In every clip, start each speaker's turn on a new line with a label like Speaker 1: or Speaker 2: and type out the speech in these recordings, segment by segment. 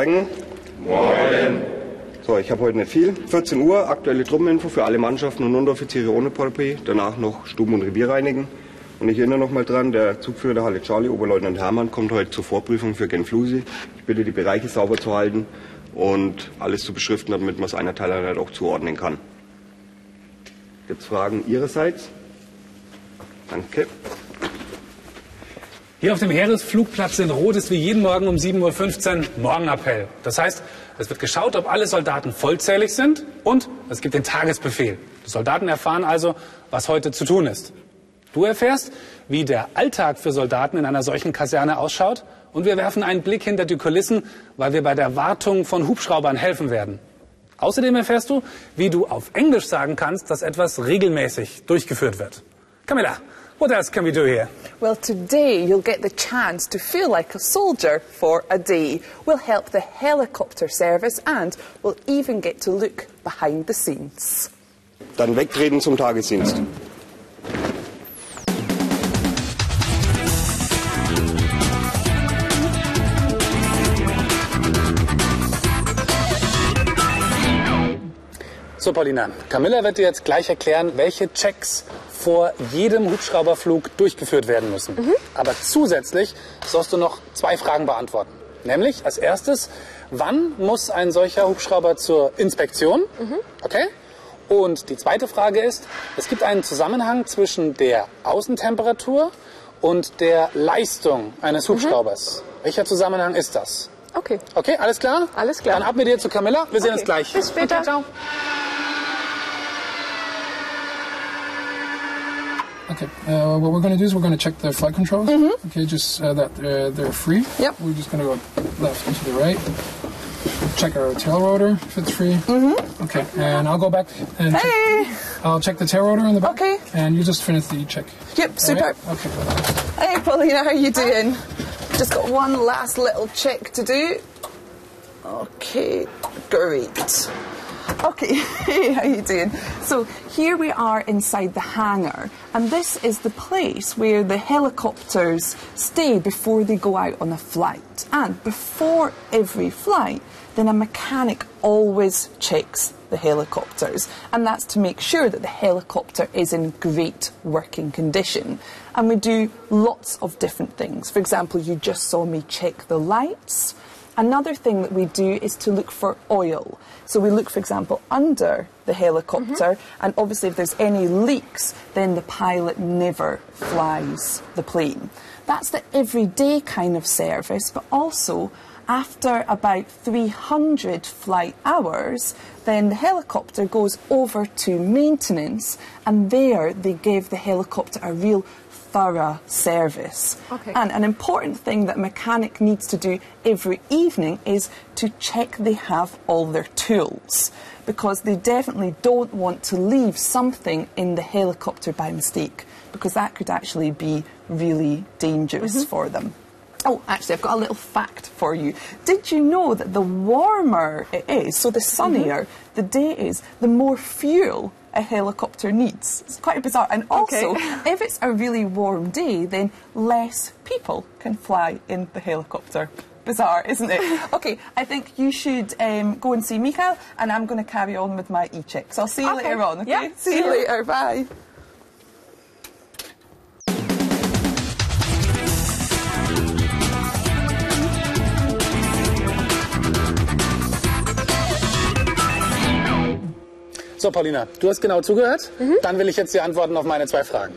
Speaker 1: Morgen. Morgen. So, ich habe heute nicht viel. 14 Uhr, aktuelle Truppeninfo für alle Mannschaften und Unteroffiziere ohne Polopé. Danach noch Stuben- und Revier reinigen. Und ich erinnere noch mal dran, der Zugführer der Halle Charlie, Oberleutnant Hermann, kommt heute zur Vorprüfung für Genflusi. Ich bitte, die Bereiche sauber zu halten und alles zu beschriften, damit man es einer Teileinheit auch zuordnen kann. Gibt es Fragen Ihrerseits? Danke.
Speaker 2: Hier auf dem Heeresflugplatz in Rot ist wie jeden Morgen um 7.15 Uhr Morgenappell. Das heißt, es wird geschaut, ob alle Soldaten vollzählig sind und es gibt den Tagesbefehl. Die Soldaten erfahren also, was heute zu tun ist. Du erfährst, wie der Alltag für Soldaten in einer solchen Kaserne ausschaut und wir werfen einen Blick hinter die Kulissen, weil wir bei der Wartung von Hubschraubern helfen werden. Außerdem erfährst du, wie du auf Englisch sagen kannst, dass etwas regelmäßig durchgeführt wird. Camilla, what else can we do here?
Speaker 3: Well, today you'll get the chance to feel like a soldier for a day. We'll help the helicopter service and we'll even get to look behind the scenes.
Speaker 1: Dann wegtreten zum Tagesdienst.
Speaker 2: So, Paulina, Camilla wird dir jetzt gleich erklären, welche Checks vor jedem Hubschrauberflug durchgeführt werden müssen. Aber zusätzlich sollst du noch zwei Fragen beantworten. Nämlich als erstes, wann muss ein solcher Hubschrauber zur Inspektion? Okay? Und die zweite Frage ist, es gibt einen Zusammenhang zwischen der Außentemperatur und der Leistung eines Hubschraubers. Welcher Zusammenhang ist das?
Speaker 3: Okay.
Speaker 2: Okay, alles klar?
Speaker 3: Alles klar.
Speaker 2: Dann ab mit dir zu Camilla. Wir sehen
Speaker 3: Okay.
Speaker 2: uns gleich.
Speaker 3: Bis später.
Speaker 2: Okay, ciao.
Speaker 4: Okay. Uh, what we're going to do is we're going to check the flight controls. Okay, just uh, that uh, they're free.
Speaker 3: Yep.
Speaker 4: We're just going to go left and to the right. Check our tail rotor if it's free. Mm-hmm. Okay, and I'll go back and check-
Speaker 3: Hey!
Speaker 4: I'll check the tail rotor in the back.
Speaker 3: Okay.
Speaker 4: And you just finish the check.
Speaker 3: Yep,
Speaker 4: All
Speaker 3: super.
Speaker 4: right? Okay.
Speaker 3: Hey, Paulina, how you doing? Just got one last little check to do. Okay, great. Okay, hey, how are you doing? So here we are inside the hangar, and this is the place where the helicopters stay before they go out on a flight. And before every flight, then a mechanic always checks the helicopters, and that's to make sure that the helicopter is in great working condition. And we do lots of different things. For example, you just saw me check the lights. Another thing that we do is to look for oil. So we look, for example, under the helicopter, mm-hmm. and obviously, if there's any leaks, then the pilot never flies the plane. That's the everyday kind of service, but also after about 300 flight hours, then the helicopter goes over to maintenance, and there they give the helicopter a real thorough service.
Speaker 5: Okay.
Speaker 3: And an important thing that a mechanic needs to do every evening is to check they have all their tools because they definitely don't want to leave something in the helicopter by mistake because that could actually be really dangerous mm-hmm. for them. Oh, actually, I've got a little fact for you. Did you know that the warmer it is, so the mm-hmm. sunnier the day is, the more fuel a helicopter needs? It's quite bizarre. And also,
Speaker 5: Okay.
Speaker 3: if it's a really warm day, then less people can fly in the helicopter. Bizarre, isn't it? okay, I think you should um, go and see Mikhail, and I'm going to carry on with my e-check. So I'll see you
Speaker 5: Okay.
Speaker 3: later on, okay?
Speaker 5: Yeah,
Speaker 3: See
Speaker 5: see
Speaker 3: you
Speaker 5: you.
Speaker 3: later, bye.
Speaker 2: So, Paulina, du hast genau zugehört. Dann will ich jetzt die Antworten auf meine zwei Fragen.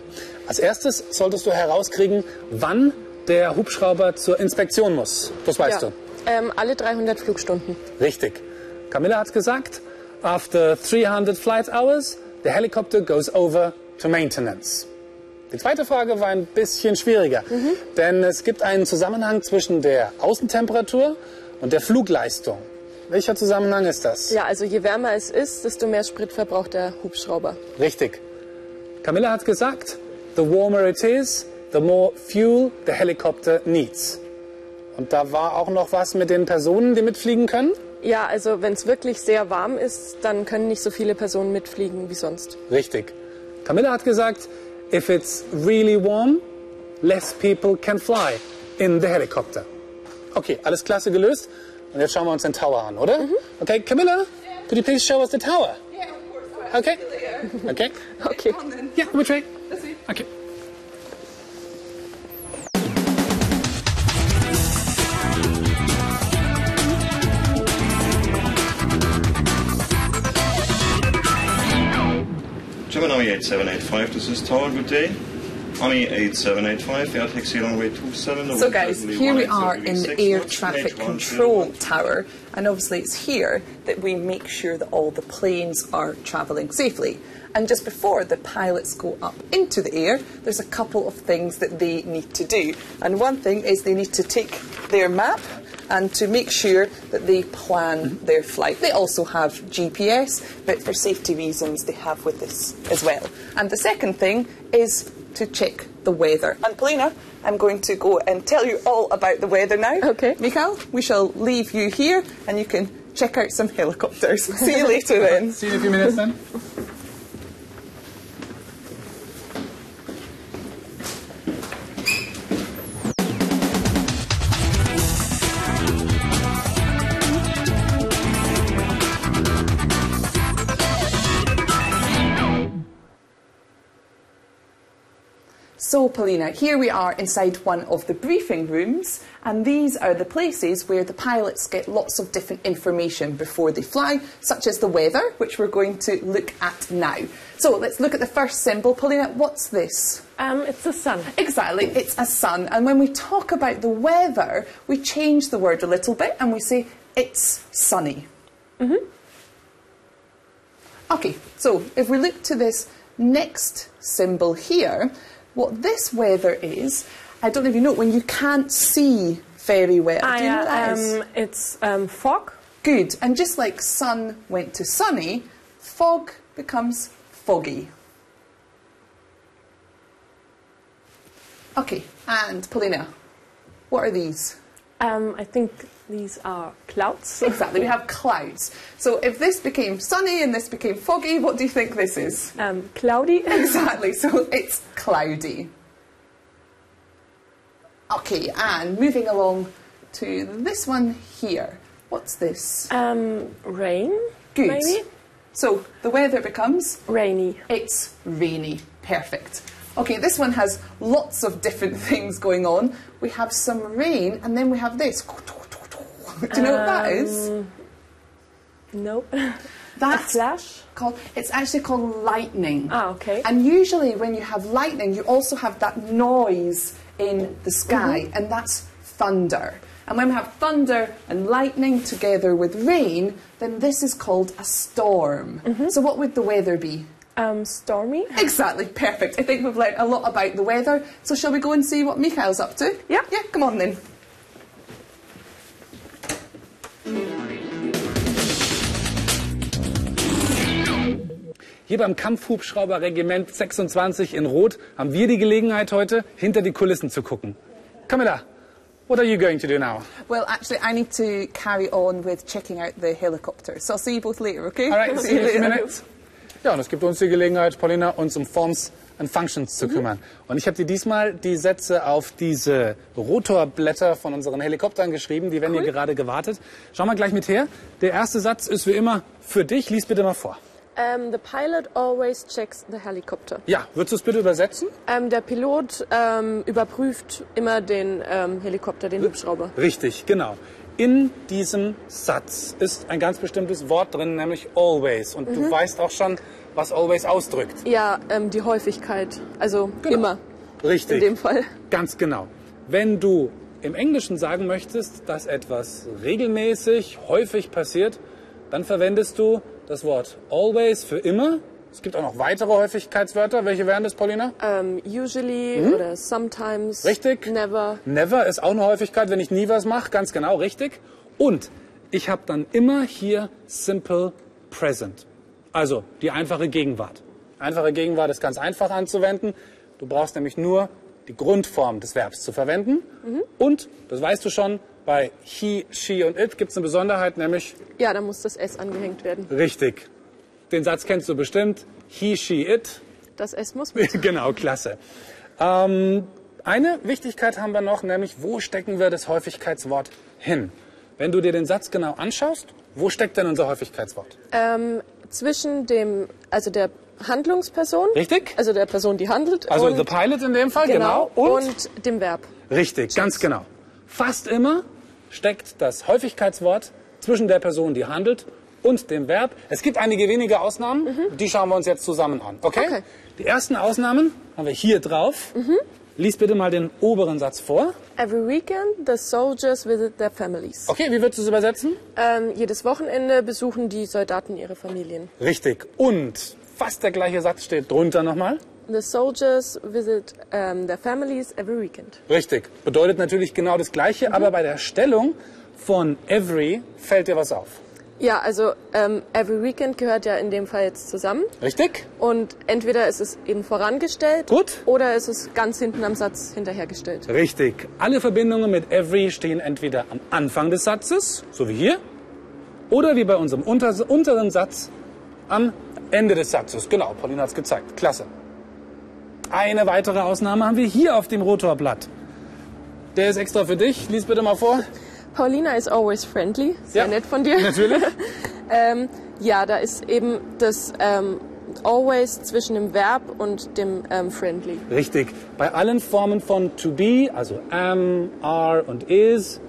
Speaker 2: Als erstes solltest du herauskriegen, wann der Hubschrauber zur Inspektion muss. Das weißt
Speaker 5: Ja. Ähm, alle 300 Flugstunden.
Speaker 2: du. Richtig. Camilla hat gesagt, after 300 flight hours, the helicopter goes over to maintenance. Die zweite Frage war ein bisschen schwieriger, denn es gibt einen Zusammenhang zwischen der Außentemperatur und der Flugleistung. Welcher Zusammenhang ist das?
Speaker 5: Ja, also je wärmer es ist, desto mehr Sprit verbraucht der Hubschrauber.
Speaker 2: Richtig. Camilla hat gesagt, the warmer it is, the more fuel the helicopter needs. Und da war auch noch was mit den Personen, die mitfliegen können?
Speaker 5: Ja, also wenn es wirklich sehr warm ist, dann können nicht so viele Personen mitfliegen wie sonst.
Speaker 2: Richtig. Camilla hat gesagt, if it's really warm, less people can fly in the helicopter. Okay, alles klasse gelöst. Und jetzt schauen wir uns den Tower an, oder? Mm-hmm. Okay, Camilla, could you please show us the tower?
Speaker 3: Yeah, of course.
Speaker 2: Okay. Okay.
Speaker 5: Okay.
Speaker 2: Yeah, which way? Okay.
Speaker 6: Gemini 8785, this is Tower, good day.
Speaker 3: So, guys, here we are in the air traffic control tower, and obviously it's here that we make sure that all the planes are travelling safely. And just before the pilots go up into the air, there's a couple of things that they need to do. And one thing is they need to take their map and to make sure that they plan their flight. They also have GPS, but for safety reasons, they have with this as well. And the second thing is to check the weather. And Polina, I'm going to go and tell you all about the weather now.
Speaker 5: Okay.
Speaker 3: Mikhail, we shall leave you here and you can check out some helicopters. See you later then.
Speaker 2: See you in a few minutes then.
Speaker 3: So, Paulina, here we are inside one of the briefing rooms, and these are the places where the pilots get lots of different information before they fly, such as the weather, which we're going to look at now. So, let's look at the first symbol. Paulina, what's this?
Speaker 5: Um, it's the sun.
Speaker 3: Exactly, it's a sun. And when we talk about the weather, we change the word a little bit and we say it's sunny. Mm-hmm. Okay, so if we look to this next symbol here, what this weather is, I don't know if you know, when you can't see very well. Do you know what that is?
Speaker 5: um, it's um, fog.
Speaker 3: Good. And just like sun went to sunny, fog becomes foggy. Okay, and Paulina, what are these?
Speaker 5: Um, I think these are clouds.
Speaker 3: Exactly, we have clouds. So if this became sunny and this became foggy, what do you think this is?
Speaker 5: Um, cloudy.
Speaker 3: Exactly, so it's cloudy. Okay, and moving along to this one here. What's this?
Speaker 5: Um, rain.
Speaker 3: Good.
Speaker 5: Maybe
Speaker 3: So the weather becomes
Speaker 5: rainy.
Speaker 3: It's rainy. Perfect. Okay, this one has lots of different things going on. We have some rain, and then we have this. Do you know what that is?
Speaker 5: Nope. A
Speaker 3: That's
Speaker 5: flash.
Speaker 3: called. It's actually called lightning.
Speaker 5: Ah, okay.
Speaker 3: And usually, when you have lightning, you also have that noise in the sky, and that's thunder. And when we have thunder and lightning together with rain, then this is called a storm. So, what would the weather be?
Speaker 5: Um, stormy.
Speaker 3: Exactly, perfect. I think we've learnt a lot about the weather. So shall we go and see what Mikhail's up to?
Speaker 5: Yeah.
Speaker 3: Yeah, come on then.
Speaker 2: Hier beim Kampfhubschrauberregiment 26 in Rot haben wir die Gelegenheit heute, hinter die Kulissen zu gucken. Camilla, what are you going to do now?
Speaker 3: Well, actually, I need to carry on with checking out the helicopter. So I'll see you both later, okay?
Speaker 2: All right, see you in a few minutes. Ja, und es gibt uns die Gelegenheit, Paulina, uns um Forms and Functions zu kümmern. Und ich habe dir diesmal die Sätze auf diese Rotorblätter von unseren Helikoptern geschrieben. Die werden hier gerade gewartet. Schau mal gleich mit her. Der erste Satz ist wie immer für dich. Lies bitte mal vor.
Speaker 5: Um, the pilot always checks the helicopter.
Speaker 2: Ja, würdest du es bitte übersetzen?
Speaker 5: Ähm, der Pilot ähm, überprüft immer den ähm, Helikopter, den Hubschrauber.
Speaker 2: Richtig, genau. In diesem Satz ist ein ganz bestimmtes Wort drin, nämlich always. Und du weißt auch schon, was always ausdrückt.
Speaker 5: Ja, ähm, die Häufigkeit. Also
Speaker 2: Genau.
Speaker 5: immer
Speaker 2: Richtig.
Speaker 5: in dem Fall.
Speaker 2: Ganz genau. Wenn du im Englischen sagen möchtest, dass etwas regelmäßig, häufig passiert, dann verwendest du das Wort always für immer. Es gibt auch noch weitere Häufigkeitswörter. Welche wären das, Paulina?
Speaker 5: Ähm, usually oder sometimes.
Speaker 2: Richtig.
Speaker 5: Never.
Speaker 2: Never ist auch eine Häufigkeit, wenn ich nie was mache. Ganz genau, richtig. Und ich habe dann immer hier simple present. Also die einfache Gegenwart. Einfache Gegenwart ist ganz einfach anzuwenden. Du brauchst nämlich nur die Grundform des Verbs zu verwenden. Und, das weißt du schon, bei he, she und it gibt es eine Besonderheit, nämlich
Speaker 5: Ja, da muss das S angehängt werden.
Speaker 2: richtig. Den Satz kennst du bestimmt. He, she, it.
Speaker 5: Das S muss mit.
Speaker 2: genau, klasse. Ähm, eine Wichtigkeit haben wir noch, nämlich wo stecken wir das Häufigkeitswort hin? wenn du dir den Satz genau anschaust, wo steckt denn unser Häufigkeitswort?
Speaker 5: Ähm, zwischen dem, also der Handlungsperson.
Speaker 2: Richtig.
Speaker 5: Also der Person, die handelt.
Speaker 2: Also
Speaker 5: und,
Speaker 2: the pilot in dem Fall, genau.
Speaker 5: genau. Und, dem Verb.
Speaker 2: Richtig, ganz genau. Fast immer steckt das Häufigkeitswort zwischen der Person, die handelt, und dem Verb. Es gibt einige wenige Ausnahmen, die schauen wir uns jetzt zusammen an. Okay?
Speaker 5: Mhm. Okay. Mhm.
Speaker 2: Die ersten Ausnahmen haben wir hier drauf. Lies bitte mal den oberen Satz vor.
Speaker 5: Every weekend the soldiers visit their families.
Speaker 2: Okay, wie würdest du es übersetzen?
Speaker 5: Ähm, jedes Wochenende besuchen die Soldaten ihre Familien.
Speaker 2: Richtig. Und fast der gleiche Satz steht drunter nochmal.
Speaker 5: The soldiers visit ähm, their families every weekend.
Speaker 2: Richtig. Bedeutet natürlich genau das Gleiche,
Speaker 5: Mhm.
Speaker 2: aber bei der Stellung von every fällt dir was auf.
Speaker 5: Ja, also ähm, every weekend gehört ja in dem Fall jetzt zusammen.
Speaker 2: Richtig?
Speaker 5: Und entweder ist es eben vorangestellt
Speaker 2: Gut.
Speaker 5: oder ist es ganz hinten am Satz hinterhergestellt.
Speaker 2: Richtig. Alle Verbindungen mit every stehen entweder am Anfang des Satzes, so wie hier, oder wie bei unserem unter unteren Satz am Ende des Satzes. Genau, Pauline hat es gezeigt. Klasse. Eine weitere Ausnahme haben wir hier auf dem Rotorblatt. Der ist extra für dich. Lies bitte mal vor.
Speaker 5: Paulina is always friendly. Sehr
Speaker 2: Ja,
Speaker 5: nett von dir.
Speaker 2: Natürlich.
Speaker 5: ähm, ja, da ist eben das ähm, always zwischen dem Verb und dem ähm, friendly.
Speaker 2: Richtig. Bei allen Formen von to be, also am, are und is,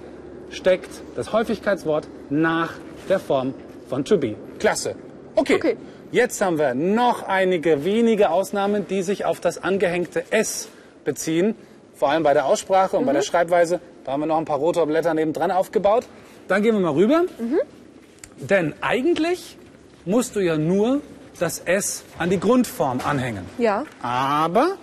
Speaker 2: steckt das Häufigkeitswort nach der Form von to be. Klasse. Okay.
Speaker 5: Okay.
Speaker 2: Jetzt haben wir noch einige wenige Ausnahmen, die sich auf das angehängte s beziehen. Vor allem bei der Aussprache und bei der Schreibweise. Da haben wir noch ein paar Rotorblätter nebendran aufgebaut. Dann gehen wir mal rüber. Denn eigentlich musst du ja nur das S an die Grundform anhängen.
Speaker 5: Ja.
Speaker 2: Aber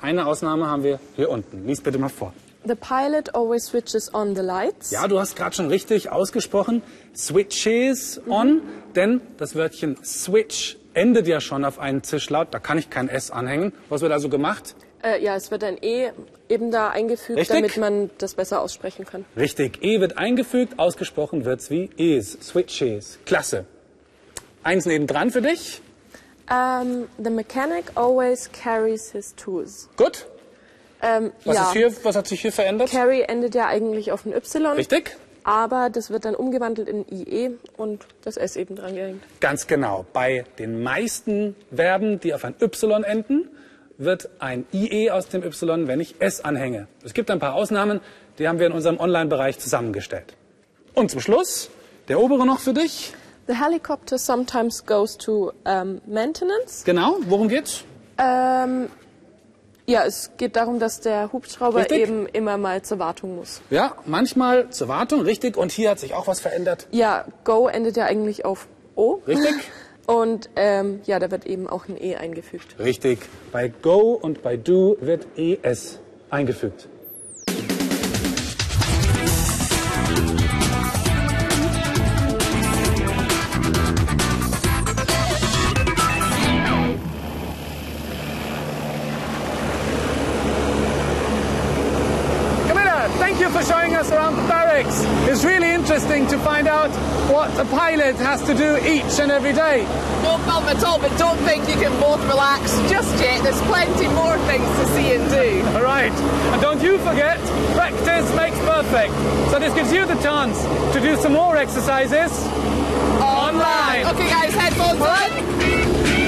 Speaker 2: eine Ausnahme haben wir hier unten. Lies bitte mal vor.
Speaker 5: The pilot always switches on the lights.
Speaker 2: Ja, du hast gerade schon richtig ausgesprochen. Switches on, denn das Wörtchen switch endet ja schon auf einen Zischlaut. Da kann ich kein S anhängen. Was wird also gemacht?
Speaker 5: Äh, ja, es wird ein E eben da eingefügt,
Speaker 2: Richtig.
Speaker 5: damit man das besser aussprechen kann.
Speaker 2: Richtig. E wird eingefügt, ausgesprochen wird's wie is. Switches. Klasse. Eins nebendran für dich.
Speaker 5: Ähm, the mechanic always carries his tools.
Speaker 2: Gut.
Speaker 5: Ähm,
Speaker 2: Was,
Speaker 5: ja,
Speaker 2: ist hier, was hat sich hier verändert?
Speaker 5: carry endet ja eigentlich auf ein Y.
Speaker 2: Richtig.
Speaker 5: Aber das wird dann umgewandelt in IE und das S eben dran gehängt.
Speaker 2: Ganz genau. Bei den meisten Verben, die auf ein Y enden, wird ein IE aus dem Y, wenn ich S anhänge. Es gibt ein paar Ausnahmen, die haben wir in unserem Online-Bereich zusammengestellt. Und zum Schluss, der obere noch für dich.
Speaker 5: The helicopter sometimes goes to ähm, maintenance.
Speaker 2: Genau, worum geht's?
Speaker 5: Ähm, ja, es geht darum, dass der Hubschrauber
Speaker 2: Richtig.
Speaker 5: eben immer mal zur Wartung muss.
Speaker 2: Ja, manchmal zur Wartung, richtig. Und hier hat sich auch was verändert.
Speaker 5: Ja, go endet ja eigentlich auf O.
Speaker 2: Richtig?
Speaker 5: Und ähm, ja, da wird eben auch ein E eingefügt.
Speaker 2: Richtig. Bei Go und bei Do wird ES eingefügt. Showing us around the barracks. It's really interesting to find out what a pilot has to do each and every day.
Speaker 3: No problem at all, but don't think you can both relax just yet. There's plenty more things to see and do.
Speaker 2: All right. And don't you forget, practice makes perfect. So this gives you the chance to do some more exercises online.
Speaker 3: Okay, guys, headphones on.